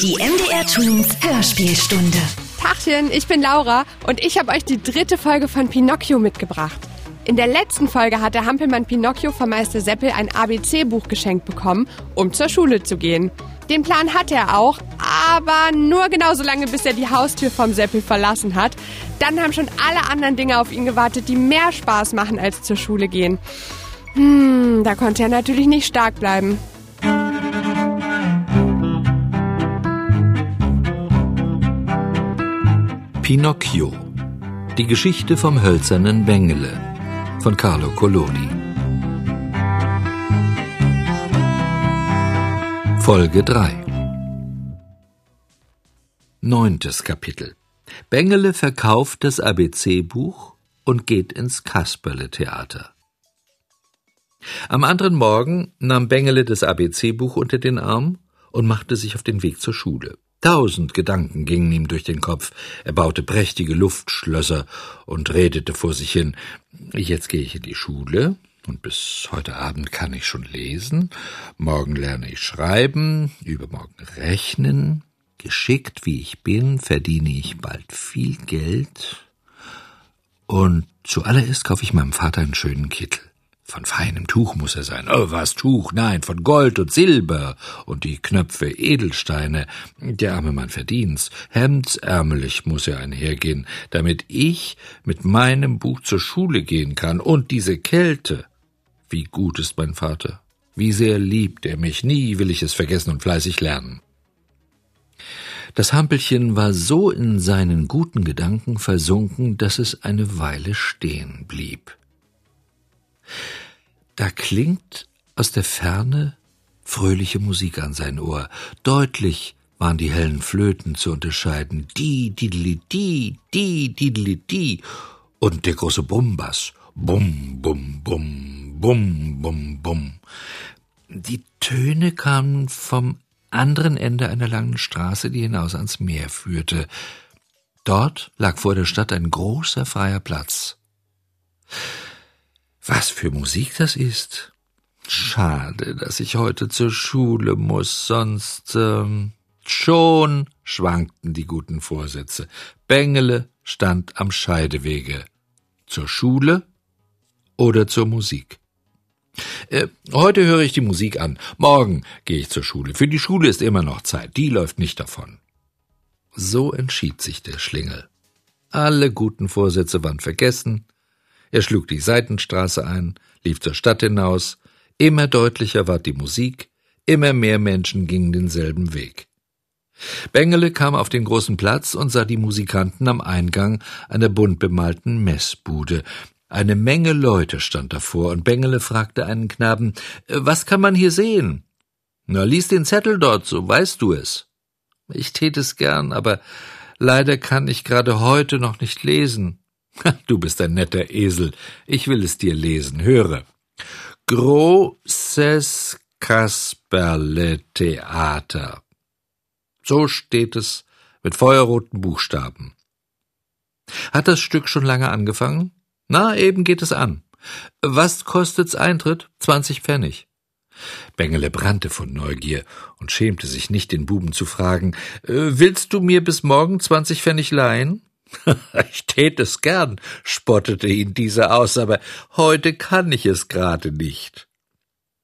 Die MDR Twins Hörspielstunde. Tachchen, ich bin Laura und ich habe euch die dritte Folge von Pinocchio mitgebracht. In der letzten Folge hat der Hampelmann Pinocchio vom Meister Seppel ein ABC-Buch geschenkt bekommen, um zur Schule zu gehen. Den Plan hatte er auch, aber nur genauso lange, bis er die Haustür vom Seppel verlassen hat. Dann haben schon alle anderen Dinge auf ihn gewartet, die mehr Spaß machen als zur Schule gehen. Hm, da konnte er natürlich nicht stark bleiben. Pinocchio. Die Geschichte vom hölzernen Bengele von Carlo Collodi. Folge 3 Neuntes Kapitel Bengele verkauft das ABC-Buch und geht ins Kasperle-Theater. Am anderen Morgen nahm Bengele das ABC-Buch unter den Arm und machte sich auf den Weg zur Schule. Tausend Gedanken gingen ihm durch den Kopf. Er baute prächtige Luftschlösser und redete vor sich hin. Jetzt gehe ich in die Schule, und bis heute Abend kann ich schon lesen. Morgen lerne ich schreiben, übermorgen rechnen. Geschickt wie ich bin, verdiene ich bald viel Geld. Und zuallererst kaufe ich meinem Vater einen schönen Kittel. Von feinem Tuch muss er sein. Oh, was Tuch? Nein, von Gold und Silber. Und die Knöpfe Edelsteine. Der arme Mann verdient's. Hemdsärmelig muss er einhergehen, damit ich mit meinem Buch zur Schule gehen kann. Und diese Kälte. Wie gut ist mein Vater. Wie sehr liebt er mich. Nie will ich es vergessen und fleißig lernen. Das Hampelchen war so in seinen guten Gedanken versunken, dass es eine Weile stehen blieb. Da klingt aus der Ferne fröhliche Musik an sein Ohr. Deutlich waren die hellen Flöten zu unterscheiden. Die, dideli, die, die, dideli, die. Und der große Bumbass. Bum, bum, bum, bum, bum, bum. Die Töne kamen vom anderen Ende einer langen Straße, die hinaus ans Meer führte. Dort lag vor der Stadt ein großer freier Platz. Was für Musik das ist. Schade, dass ich heute zur Schule muss, sonst ähm, schon schwankten die guten Vorsätze. Bengele stand am Scheidewege. Zur Schule oder zur Musik. Äh, heute höre ich die Musik an. Morgen gehe ich zur Schule. Für die Schule ist immer noch Zeit. Die läuft nicht davon. So entschied sich der Schlingel. Alle guten Vorsätze waren vergessen. Er schlug die Seitenstraße ein, lief zur Stadt hinaus, immer deutlicher ward die Musik, immer mehr Menschen gingen denselben Weg. Bengele kam auf den großen Platz und sah die Musikanten am Eingang einer bunt bemalten Messbude. Eine Menge Leute stand davor, und Bengele fragte einen Knaben, was kann man hier sehen? Na, lies den Zettel dort, so weißt du es. Ich tät es gern, aber leider kann ich gerade heute noch nicht lesen. Du bist ein netter Esel. Ich will es dir lesen. Höre. Großes Kasperle-Theater. So steht es mit feuerroten Buchstaben. Hat das Stück schon lange angefangen? Na, eben geht es an. Was kostet's Eintritt? Zwanzig Pfennig. Bengele brannte von Neugier und schämte sich nicht, den Buben zu fragen, äh, willst du mir bis morgen zwanzig Pfennig leihen? Ich tät es gern, spottete ihn dieser aus, aber heute kann ich es gerade nicht.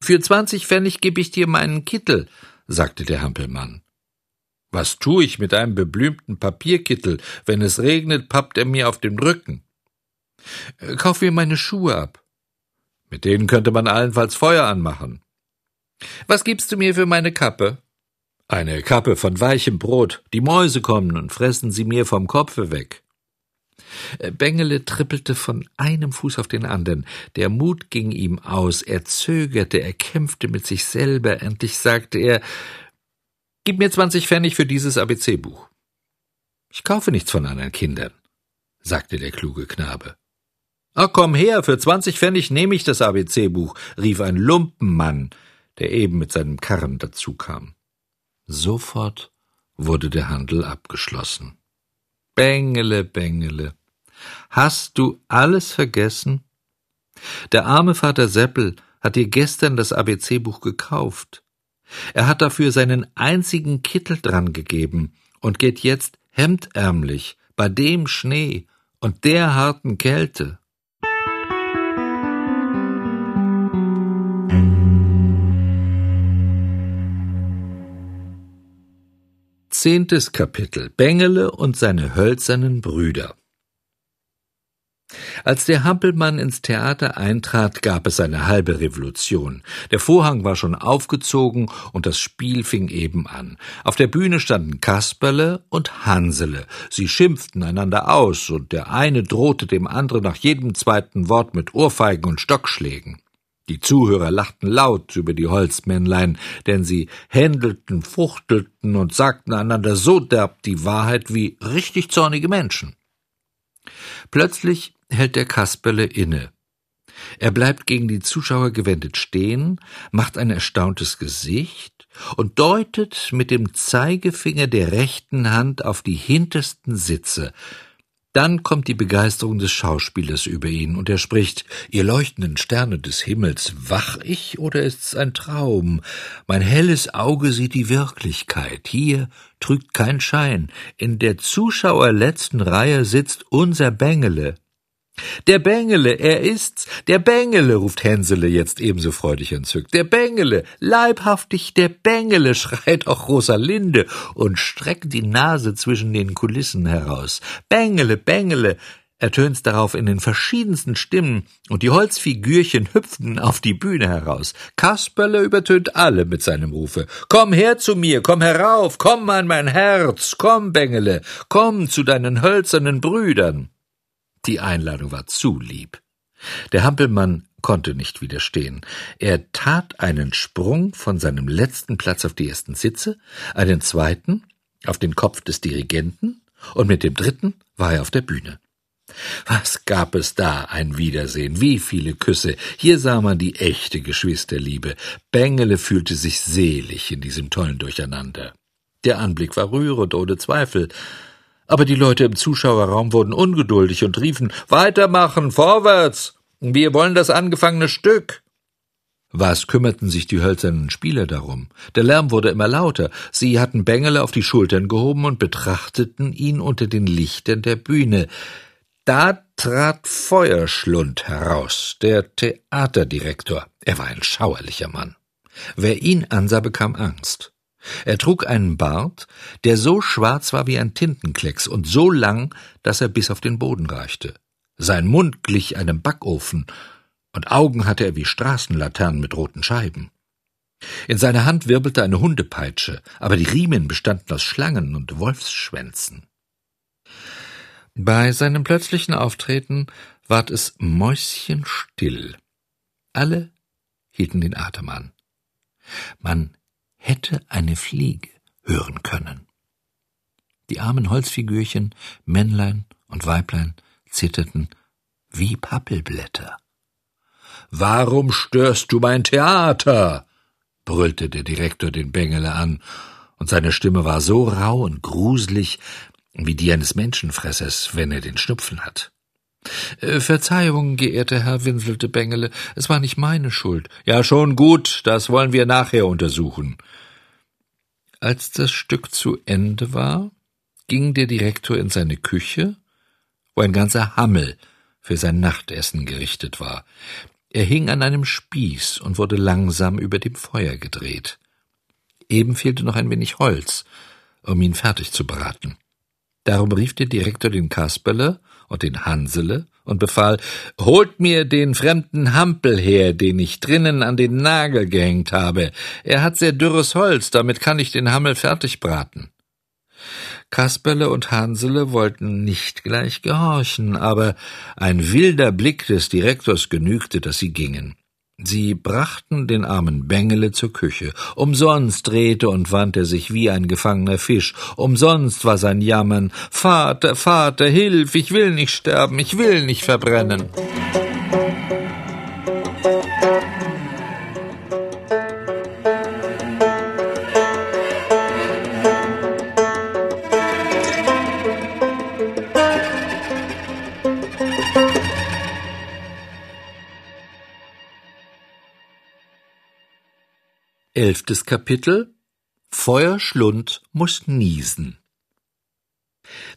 Für zwanzig Pfennig geb ich dir meinen Kittel, sagte der Hampelmann. Was tu ich mit einem beblümten Papierkittel? Wenn es regnet, pappt er mir auf den Rücken. Äh, kauf mir meine Schuhe ab. Mit denen könnte man allenfalls Feuer anmachen. Was gibst du mir für meine Kappe? Eine Kappe von weichem Brot. Die Mäuse kommen und fressen sie mir vom Kopfe weg. Äh, Bengele trippelte von einem Fuß auf den anderen. Der Mut ging ihm aus. Er zögerte, er kämpfte mit sich selber. Endlich sagte er, Gib mir zwanzig Pfennig für dieses ABC-Buch. Ich kaufe nichts von anderen Kindern, sagte der kluge Knabe. Ach, komm her, für zwanzig Pfennig nehme ich das ABC-Buch, rief ein Lumpenmann, der eben mit seinem Karren dazukam. Sofort wurde der Handel abgeschlossen. Bengele, Bengele. Hast du alles vergessen? Der arme Vater Seppel hat dir gestern das ABC-Buch gekauft. Er hat dafür seinen einzigen Kittel dran gegeben und geht jetzt hemdärmlich bei dem Schnee und der harten Kälte. Zehntes Kapitel Bengele und seine hölzernen Brüder als der Hampelmann ins Theater eintrat, gab es eine halbe Revolution. Der Vorhang war schon aufgezogen und das Spiel fing eben an. Auf der Bühne standen Kasperle und Hansele. Sie schimpften einander aus und der eine drohte dem anderen nach jedem zweiten Wort mit Ohrfeigen und Stockschlägen. Die Zuhörer lachten laut über die Holzmännlein, denn sie händelten, fuchtelten und sagten einander so derb die Wahrheit wie richtig zornige Menschen. Plötzlich hält der Kasperle inne. Er bleibt gegen die Zuschauer gewendet stehen, macht ein erstauntes Gesicht und deutet mit dem Zeigefinger der rechten Hand auf die hintersten Sitze, dann kommt die Begeisterung des Schauspielers über ihn, und er spricht Ihr leuchtenden Sterne des Himmels, wach ich oder ist's ein Traum? Mein helles Auge sieht die Wirklichkeit, hier trügt kein Schein, in der Zuschauerletzten Reihe sitzt unser Bengele, der Bengele, er ist's, der Bengele, ruft Hänsele jetzt ebenso freudig entzückt. Der Bengele, leibhaftig der Bengele, schreit auch Rosalinde und streckt die Nase zwischen den Kulissen heraus. Bengele, Bengele, ertönt's darauf in den verschiedensten Stimmen, und die Holzfigürchen hüpften auf die Bühne heraus. Kasperle übertönt alle mit seinem Rufe. Komm her zu mir, komm herauf, komm an mein Herz, komm, Bengele, komm zu deinen hölzernen Brüdern. Die Einladung war zu lieb. Der Hampelmann konnte nicht widerstehen. Er tat einen Sprung von seinem letzten Platz auf die ersten Sitze, einen zweiten auf den Kopf des Dirigenten, und mit dem dritten war er auf der Bühne. Was gab es da ein Wiedersehen, wie viele Küsse. Hier sah man die echte Geschwisterliebe. Bengele fühlte sich selig in diesem tollen Durcheinander. Der Anblick war rührend, ohne Zweifel, aber die Leute im Zuschauerraum wurden ungeduldig und riefen Weitermachen, vorwärts. Wir wollen das angefangene Stück. Was kümmerten sich die hölzernen Spieler darum? Der Lärm wurde immer lauter. Sie hatten Bengele auf die Schultern gehoben und betrachteten ihn unter den Lichtern der Bühne. Da trat Feuerschlund heraus, der Theaterdirektor. Er war ein schauerlicher Mann. Wer ihn ansah, bekam Angst. Er trug einen Bart, der so schwarz war wie ein Tintenklecks und so lang, dass er bis auf den Boden reichte. Sein Mund glich einem Backofen, und Augen hatte er wie Straßenlaternen mit roten Scheiben. In seiner Hand wirbelte eine Hundepeitsche, aber die Riemen bestanden aus Schlangen und Wolfsschwänzen. Bei seinem plötzlichen Auftreten ward es mäuschenstill. Alle hielten den Atem an. Man hätte eine Fliege hören können. Die armen Holzfigürchen, Männlein und Weiblein, zitterten wie Pappelblätter. Warum störst du mein Theater? brüllte der Direktor den Bengele an, und seine Stimme war so rau und gruselig wie die eines Menschenfressers, wenn er den Schnupfen hat. Äh, Verzeihung, geehrter Herr, winselte Bengele, es war nicht meine Schuld. Ja, schon gut, das wollen wir nachher untersuchen. Als das Stück zu Ende war, ging der Direktor in seine Küche, wo ein ganzer Hammel für sein Nachtessen gerichtet war. Er hing an einem Spieß und wurde langsam über dem Feuer gedreht. Eben fehlte noch ein wenig Holz, um ihn fertig zu braten. Darum rief der Direktor den Kasperle und den Hansele und befahl, holt mir den fremden Hampel her, den ich drinnen an den Nagel gehängt habe. Er hat sehr dürres Holz, damit kann ich den Hammel fertig braten. Kasperle und Hansele wollten nicht gleich gehorchen, aber ein wilder Blick des Direktors genügte, dass sie gingen. Sie brachten den armen Bengele zur Küche. Umsonst drehte und wandte er sich wie ein gefangener Fisch. Umsonst war sein Jammern. Vater, Vater, hilf, ich will nicht sterben, ich will nicht verbrennen. Elftes Kapitel Feuerschlund muss niesen.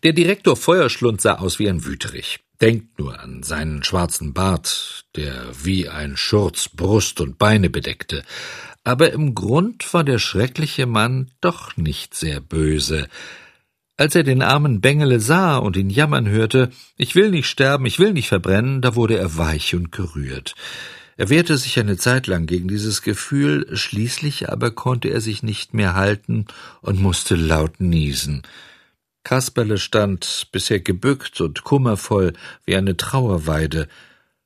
Der Direktor Feuerschlund sah aus wie ein Wüterich. Denkt nur an seinen schwarzen Bart, der wie ein Schurz Brust und Beine bedeckte. Aber im Grund war der schreckliche Mann doch nicht sehr böse. Als er den armen Bengele sah und ihn jammern hörte, ich will nicht sterben, ich will nicht verbrennen, da wurde er weich und gerührt. Er wehrte sich eine Zeit lang gegen dieses Gefühl, schließlich aber konnte er sich nicht mehr halten und musste laut niesen. Kasperle stand bisher gebückt und kummervoll wie eine Trauerweide.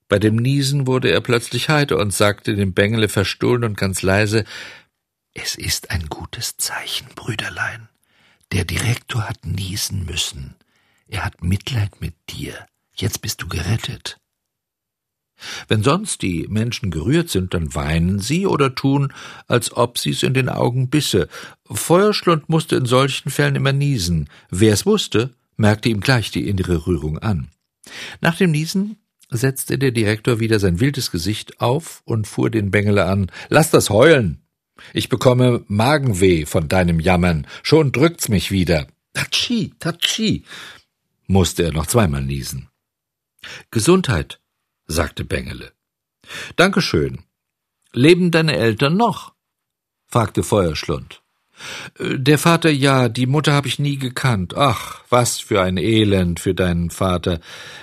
Bei dem Niesen wurde er plötzlich heiter und sagte dem Bengele verstohlen und ganz leise Es ist ein gutes Zeichen, Brüderlein. Der Direktor hat niesen müssen. Er hat Mitleid mit dir. Jetzt bist du gerettet. Wenn sonst die Menschen gerührt sind, dann weinen sie oder tun, als ob sie's in den Augen bisse. Feuerschlund musste in solchen Fällen immer niesen. Wer es wusste, merkte ihm gleich die innere Rührung an. Nach dem Niesen setzte der Direktor wieder sein wildes Gesicht auf und fuhr den Bengele an. Lass das heulen! Ich bekomme Magenweh von deinem Jammern. Schon drückt's mich wieder. Tatschi, tatschi, musste er noch zweimal niesen. Gesundheit, sagte Bengele. Dankeschön. Leben deine Eltern noch? fragte Feuerschlund. Äh, der Vater ja, die Mutter habe ich nie gekannt. Ach, was für ein Elend für deinen Vater,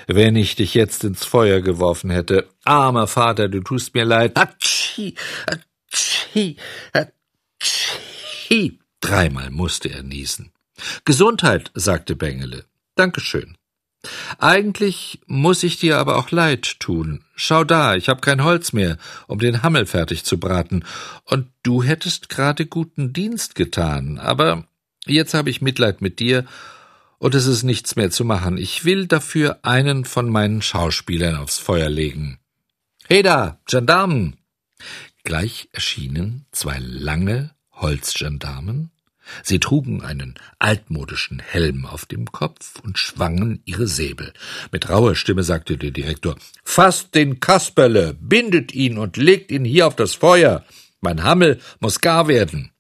wenn ich dich jetzt ins Feuer geworfen hätte. Armer Vater, du tust mir leid. Atschi, atschi, atschi. Dreimal musste er niesen. Gesundheit, sagte Bengele. Dankeschön. Eigentlich muss ich dir aber auch leid tun. Schau da, ich hab kein Holz mehr, um den Hammel fertig zu braten, und du hättest gerade guten Dienst getan, aber jetzt hab ich Mitleid mit dir, und es ist nichts mehr zu machen. Ich will dafür einen von meinen Schauspielern aufs Feuer legen. Hey da, Gendarmen! Gleich erschienen zwei lange Holzgendarmen Sie trugen einen altmodischen Helm auf dem Kopf und schwangen ihre Säbel. Mit rauer Stimme sagte der Direktor Fasst den Kasperle, bindet ihn und legt ihn hier auf das Feuer. Mein Hammel muss gar werden.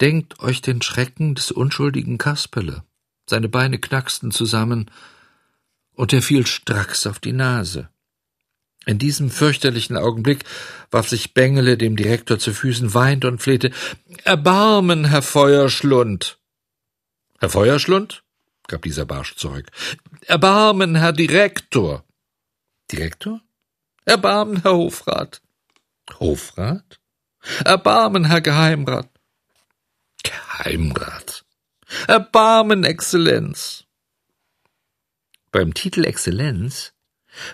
Denkt euch den Schrecken des unschuldigen Kasperle. Seine Beine knacksten zusammen, und er fiel stracks auf die Nase. In diesem fürchterlichen Augenblick warf sich Bengele dem Direktor zu Füßen, weinte und flehte Erbarmen, Herr Feuerschlund. Herr Feuerschlund? gab dieser barsch zurück. Erbarmen, Herr Direktor. Direktor? Erbarmen, Herr Hofrat. Hofrat? Erbarmen, Herr Geheimrat. Geheimrat. Erbarmen, Exzellenz. Beim Titel Exzellenz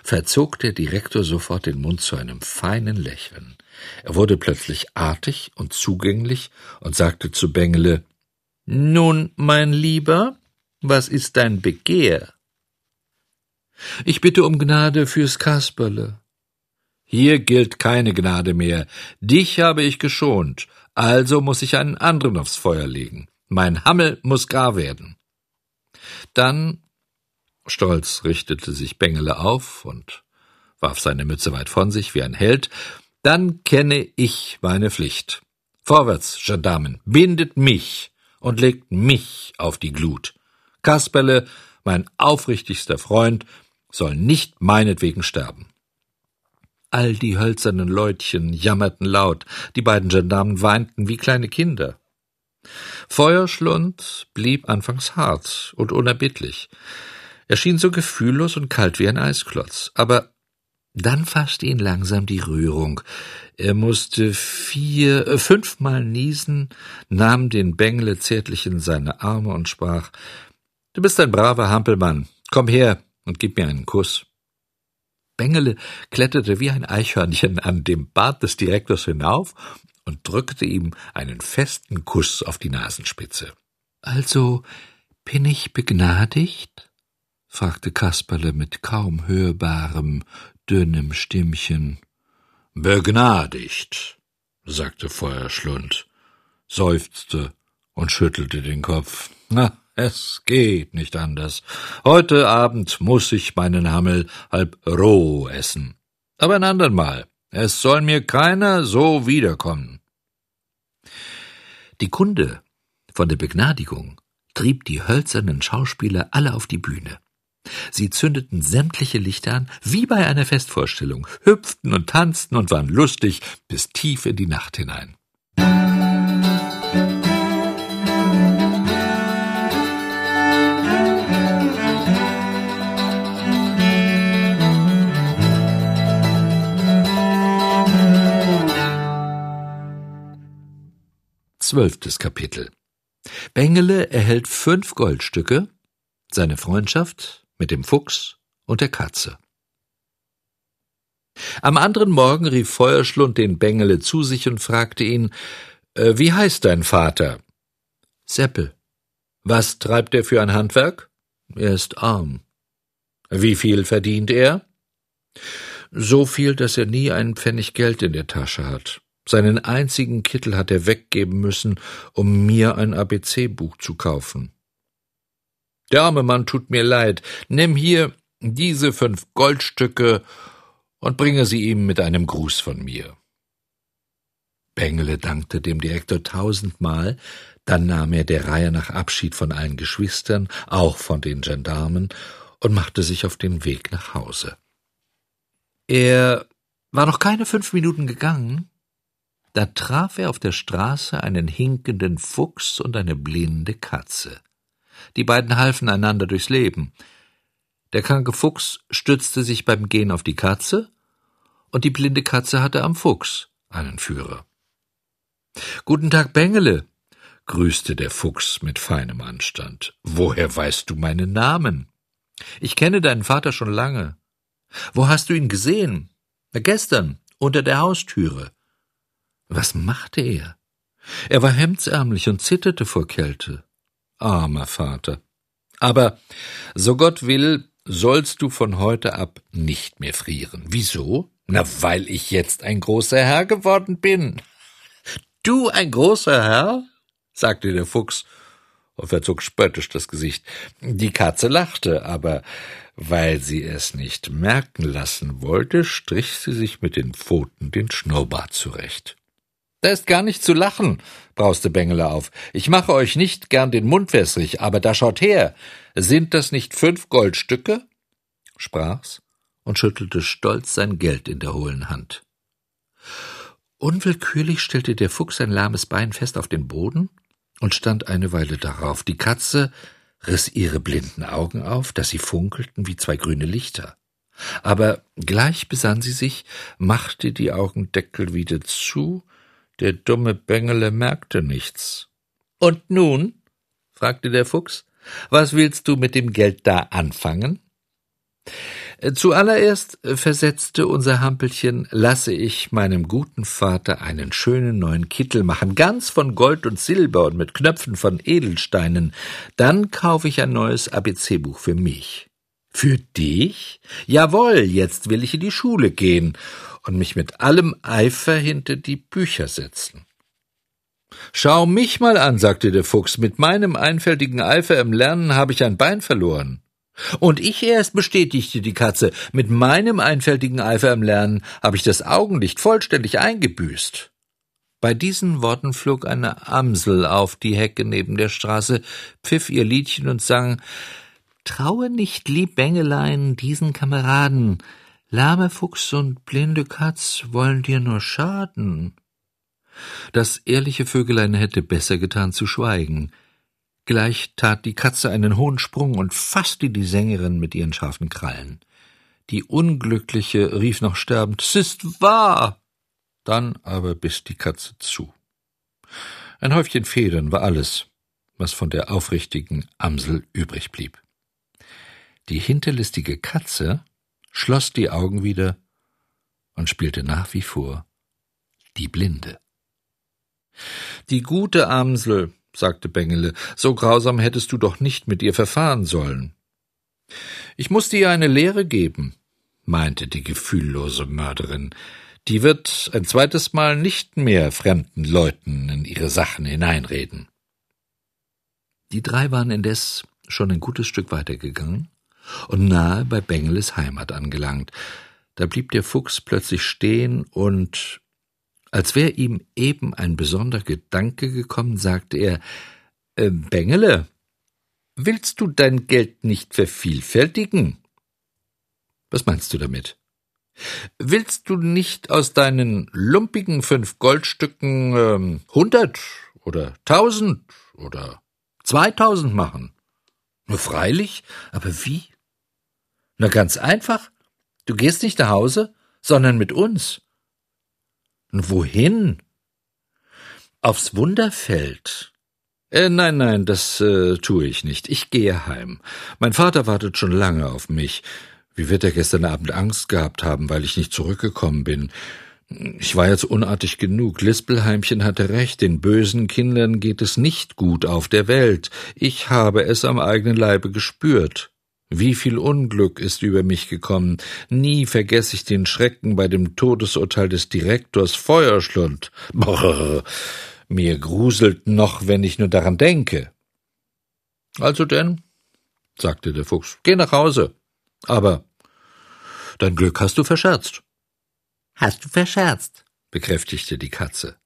verzog der Direktor sofort den Mund zu einem feinen Lächeln. Er wurde plötzlich artig und zugänglich und sagte zu Bengele Nun, mein Lieber, was ist dein Begehr? Ich bitte um Gnade fürs Kasperle. Hier gilt keine Gnade mehr. Dich habe ich geschont, also muss ich einen anderen aufs Feuer legen. Mein Hammel muss gar werden. Dann Stolz richtete sich Bengele auf und warf seine Mütze weit von sich wie ein Held. Dann kenne ich meine Pflicht. Vorwärts, Gendarmen, bindet mich und legt mich auf die Glut. Kasperle, mein aufrichtigster Freund, soll nicht meinetwegen sterben. All die hölzernen Leutchen jammerten laut, die beiden Gendarmen weinten wie kleine Kinder. Feuerschlund blieb anfangs hart und unerbittlich. Er schien so gefühllos und kalt wie ein Eisklotz. Aber dann fasste ihn langsam die Rührung. Er musste vier, äh, fünfmal niesen, nahm den Bengele zärtlich in seine Arme und sprach Du bist ein braver Hampelmann. Komm her und gib mir einen Kuss. Bengele kletterte wie ein Eichhörnchen an dem Bart des Direktors hinauf und drückte ihm einen festen Kuss auf die Nasenspitze. Also bin ich begnadigt? Fragte Kasperle mit kaum hörbarem, dünnem Stimmchen. Begnadigt, sagte Feuerschlund, seufzte und schüttelte den Kopf. Na, es geht nicht anders. Heute Abend muss ich meinen Hammel halb roh essen. Aber ein andern Mal. Es soll mir keiner so wiederkommen. Die Kunde von der Begnadigung trieb die hölzernen Schauspieler alle auf die Bühne. Sie zündeten sämtliche Lichter an, wie bei einer Festvorstellung, hüpften und tanzten und waren lustig bis tief in die Nacht hinein. Zwölftes Kapitel Bengele erhält fünf Goldstücke, seine Freundschaft mit dem Fuchs und der Katze. Am anderen Morgen rief Feuerschlund den Bengele zu sich und fragte ihn, äh, wie heißt dein Vater? Seppel. Was treibt er für ein Handwerk? Er ist arm. Wie viel verdient er? So viel, dass er nie einen Pfennig Geld in der Tasche hat. Seinen einzigen Kittel hat er weggeben müssen, um mir ein ABC-Buch zu kaufen. Der arme Mann tut mir leid. Nimm hier diese fünf Goldstücke und bringe sie ihm mit einem Gruß von mir. Bengele dankte dem Direktor tausendmal, dann nahm er der Reihe nach Abschied von allen Geschwistern, auch von den Gendarmen, und machte sich auf den Weg nach Hause. Er war noch keine fünf Minuten gegangen, da traf er auf der Straße einen hinkenden Fuchs und eine blinde Katze. Die beiden halfen einander durchs Leben. Der kranke Fuchs stützte sich beim Gehen auf die Katze, und die blinde Katze hatte am Fuchs einen Führer. Guten Tag, Bengele, grüßte der Fuchs mit feinem Anstand. Woher weißt du meinen Namen? Ich kenne deinen Vater schon lange. Wo hast du ihn gesehen? Na, gestern, unter der Haustüre. Was machte er? Er war hemdsärmlich und zitterte vor Kälte. Armer Vater. Aber so Gott will, sollst du von heute ab nicht mehr frieren. Wieso? Na, weil ich jetzt ein großer Herr geworden bin. Du ein großer Herr? sagte der Fuchs und verzog spöttisch das Gesicht. Die Katze lachte, aber weil sie es nicht merken lassen wollte, strich sie sich mit den Pfoten den Schnurrbart zurecht. Da ist gar nicht zu lachen, brauste Bengele auf. Ich mache euch nicht gern den Mund wässrig, aber da schaut her. Sind das nicht fünf Goldstücke? sprach's und schüttelte stolz sein Geld in der hohlen Hand. Unwillkürlich stellte der Fuchs sein lahmes Bein fest auf den Boden und stand eine Weile darauf. Die Katze riss ihre blinden Augen auf, dass sie funkelten wie zwei grüne Lichter. Aber gleich besann sie sich, machte die Augendeckel wieder zu der dumme Bengele merkte nichts. Und nun? fragte der Fuchs, was willst du mit dem Geld da anfangen? Zuallererst, versetzte unser Hampelchen, lasse ich meinem guten Vater einen schönen neuen Kittel machen, ganz von Gold und Silber und mit Knöpfen von Edelsteinen. Dann kaufe ich ein neues ABC-Buch für mich. Für dich? Jawohl, jetzt will ich in die Schule gehen und mich mit allem Eifer hinter die Bücher setzen. Schau mich mal an, sagte der Fuchs, mit meinem einfältigen Eifer im Lernen habe ich ein Bein verloren. Und ich erst, bestätigte die Katze, mit meinem einfältigen Eifer im Lernen habe ich das Augenlicht vollständig eingebüßt. Bei diesen Worten flog eine Amsel auf die Hecke neben der Straße, pfiff ihr Liedchen und sang Traue nicht, lieb Bengelein, diesen Kameraden, Lahme Fuchs und blinde Katz wollen dir nur schaden. Das ehrliche Vögelein hätte besser getan zu schweigen. Gleich tat die Katze einen hohen Sprung und fasste die Sängerin mit ihren scharfen Krallen. Die Unglückliche rief noch sterbend, »Es ist wahr!« Dann aber biss die Katze zu. Ein Häufchen Federn war alles, was von der aufrichtigen Amsel übrig blieb. Die hinterlistige Katze schloss die Augen wieder und spielte nach wie vor die Blinde. Die gute Amsel, sagte Bengele, so grausam hättest du doch nicht mit ihr verfahren sollen. Ich musste ihr eine Lehre geben, meinte die gefühllose Mörderin. Die wird ein zweites Mal nicht mehr fremden Leuten in ihre Sachen hineinreden. Die drei waren indes schon ein gutes Stück weitergegangen und nahe bei Bengeles Heimat angelangt. Da blieb der Fuchs plötzlich stehen und Als wäre ihm eben ein besonderer Gedanke gekommen, sagte er äh, Bengele, willst du dein Geld nicht vervielfältigen? Was meinst du damit? Willst du nicht aus deinen lumpigen fünf Goldstücken ähm, hundert oder tausend oder zweitausend machen? Nur freilich, aber wie? Na ganz einfach. Du gehst nicht nach Hause, sondern mit uns. Und wohin? Aufs Wunderfeld. Äh, nein, nein, das äh, tue ich nicht. Ich gehe heim. Mein Vater wartet schon lange auf mich. Wie wird er gestern Abend Angst gehabt haben, weil ich nicht zurückgekommen bin? Ich war jetzt unartig genug. Lispelheimchen hatte recht, den bösen Kindern geht es nicht gut auf der Welt. Ich habe es am eigenen Leibe gespürt. Wie viel Unglück ist über mich gekommen. Nie vergesse ich den Schrecken bei dem Todesurteil des Direktors Feuerschlund. Brrr, mir gruselt noch, wenn ich nur daran denke. Also denn, sagte der Fuchs, geh nach Hause. Aber dein Glück hast du verscherzt. Hast du verscherzt, bekräftigte die Katze.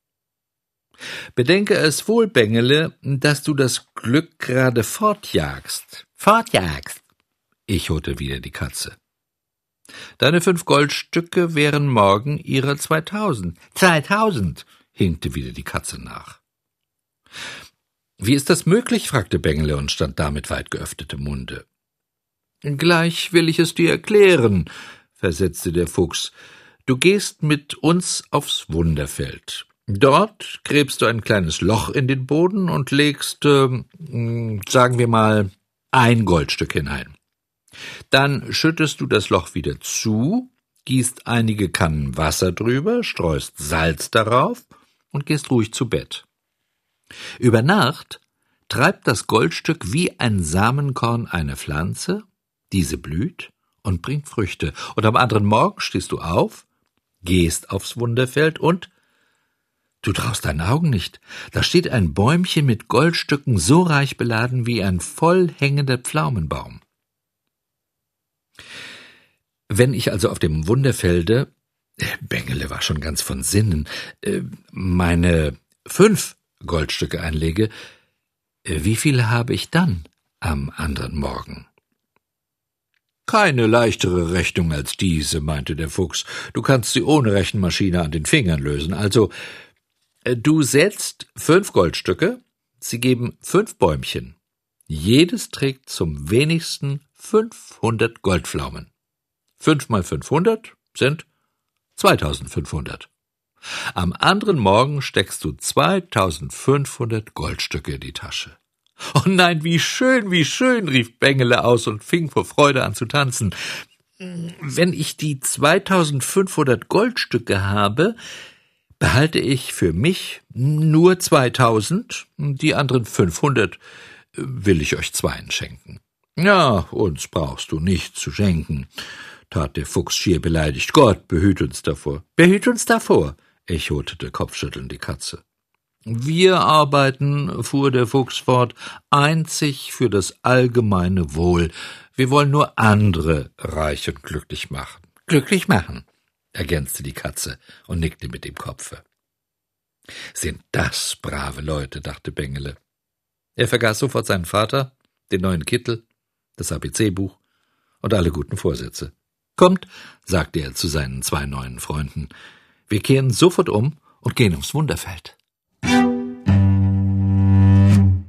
Bedenke es wohl, Bengele, dass du das Glück gerade fortjagst. Fortjagst. Ich holte wieder die Katze. Deine fünf Goldstücke wären morgen ihrer zweitausend. Zweitausend, hinkte wieder die Katze nach. Wie ist das möglich? fragte Bengele und stand da mit weit geöffnetem Munde. Gleich will ich es dir erklären, versetzte der Fuchs. Du gehst mit uns aufs Wunderfeld. Dort gräbst du ein kleines Loch in den Boden und legst, äh, sagen wir mal, ein Goldstück hinein. Dann schüttest du das Loch wieder zu, gießt einige Kannen Wasser drüber, streust Salz darauf und gehst ruhig zu Bett. Über Nacht treibt das Goldstück wie ein Samenkorn eine Pflanze diese blüht und bringt Früchte, und am anderen Morgen stehst du auf, gehst aufs Wunderfeld und Du traust deinen Augen nicht. Da steht ein Bäumchen mit Goldstücken so reich beladen wie ein voll hängender Pflaumenbaum. Wenn ich also auf dem Wunderfelde, äh, Bengele war schon ganz von Sinnen, äh, meine fünf Goldstücke einlege, äh, wie viele habe ich dann am anderen Morgen? Keine leichtere Rechnung als diese, meinte der Fuchs. Du kannst sie ohne Rechenmaschine an den Fingern lösen. Also, du setzt fünf Goldstücke, sie geben fünf Bäumchen. Jedes trägt zum wenigsten 500 Goldpflaumen. Fünf mal 500 sind 2500. Am anderen Morgen steckst du 2500 Goldstücke in die Tasche. Oh nein, wie schön, wie schön, rief Bengele aus und fing vor Freude an zu tanzen. Wenn ich die 2500 Goldstücke habe, behalte ich für mich nur 2000, die anderen 500 will ich euch zweien schenken. Ja, uns brauchst du nicht zu schenken, tat der Fuchs schier beleidigt. Gott behüt uns davor. Behüt uns davor, echote der kopfschüttelnd die Katze. Wir arbeiten, fuhr der Fuchs fort, einzig für das allgemeine Wohl. Wir wollen nur andere reich und glücklich machen. Glücklich machen, ergänzte die Katze und nickte mit dem Kopfe. Sind das brave Leute, dachte Bengele. Er vergaß sofort seinen Vater, den neuen Kittel, das ABC-Buch und alle guten Vorsätze. Kommt, sagte er zu seinen zwei neuen Freunden, wir kehren sofort um und gehen ums Wunderfeld.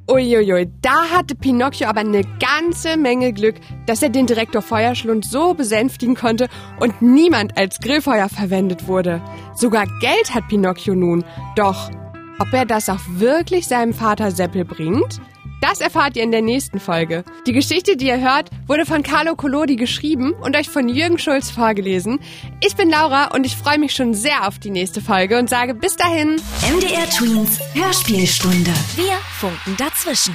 Uiuiui, da hatte Pinocchio aber eine ganze Menge Glück, dass er den Direktor Feuerschlund so besänftigen konnte und niemand als Grillfeuer verwendet wurde. Sogar Geld hat Pinocchio nun. Doch ob er das auch wirklich seinem Vater Seppel bringt? Das erfahrt ihr in der nächsten Folge. Die Geschichte, die ihr hört, wurde von Carlo Collodi geschrieben und euch von Jürgen Schulz vorgelesen. Ich bin Laura und ich freue mich schon sehr auf die nächste Folge und sage bis dahin. MDR Twins Hörspielstunde. Wir funken dazwischen.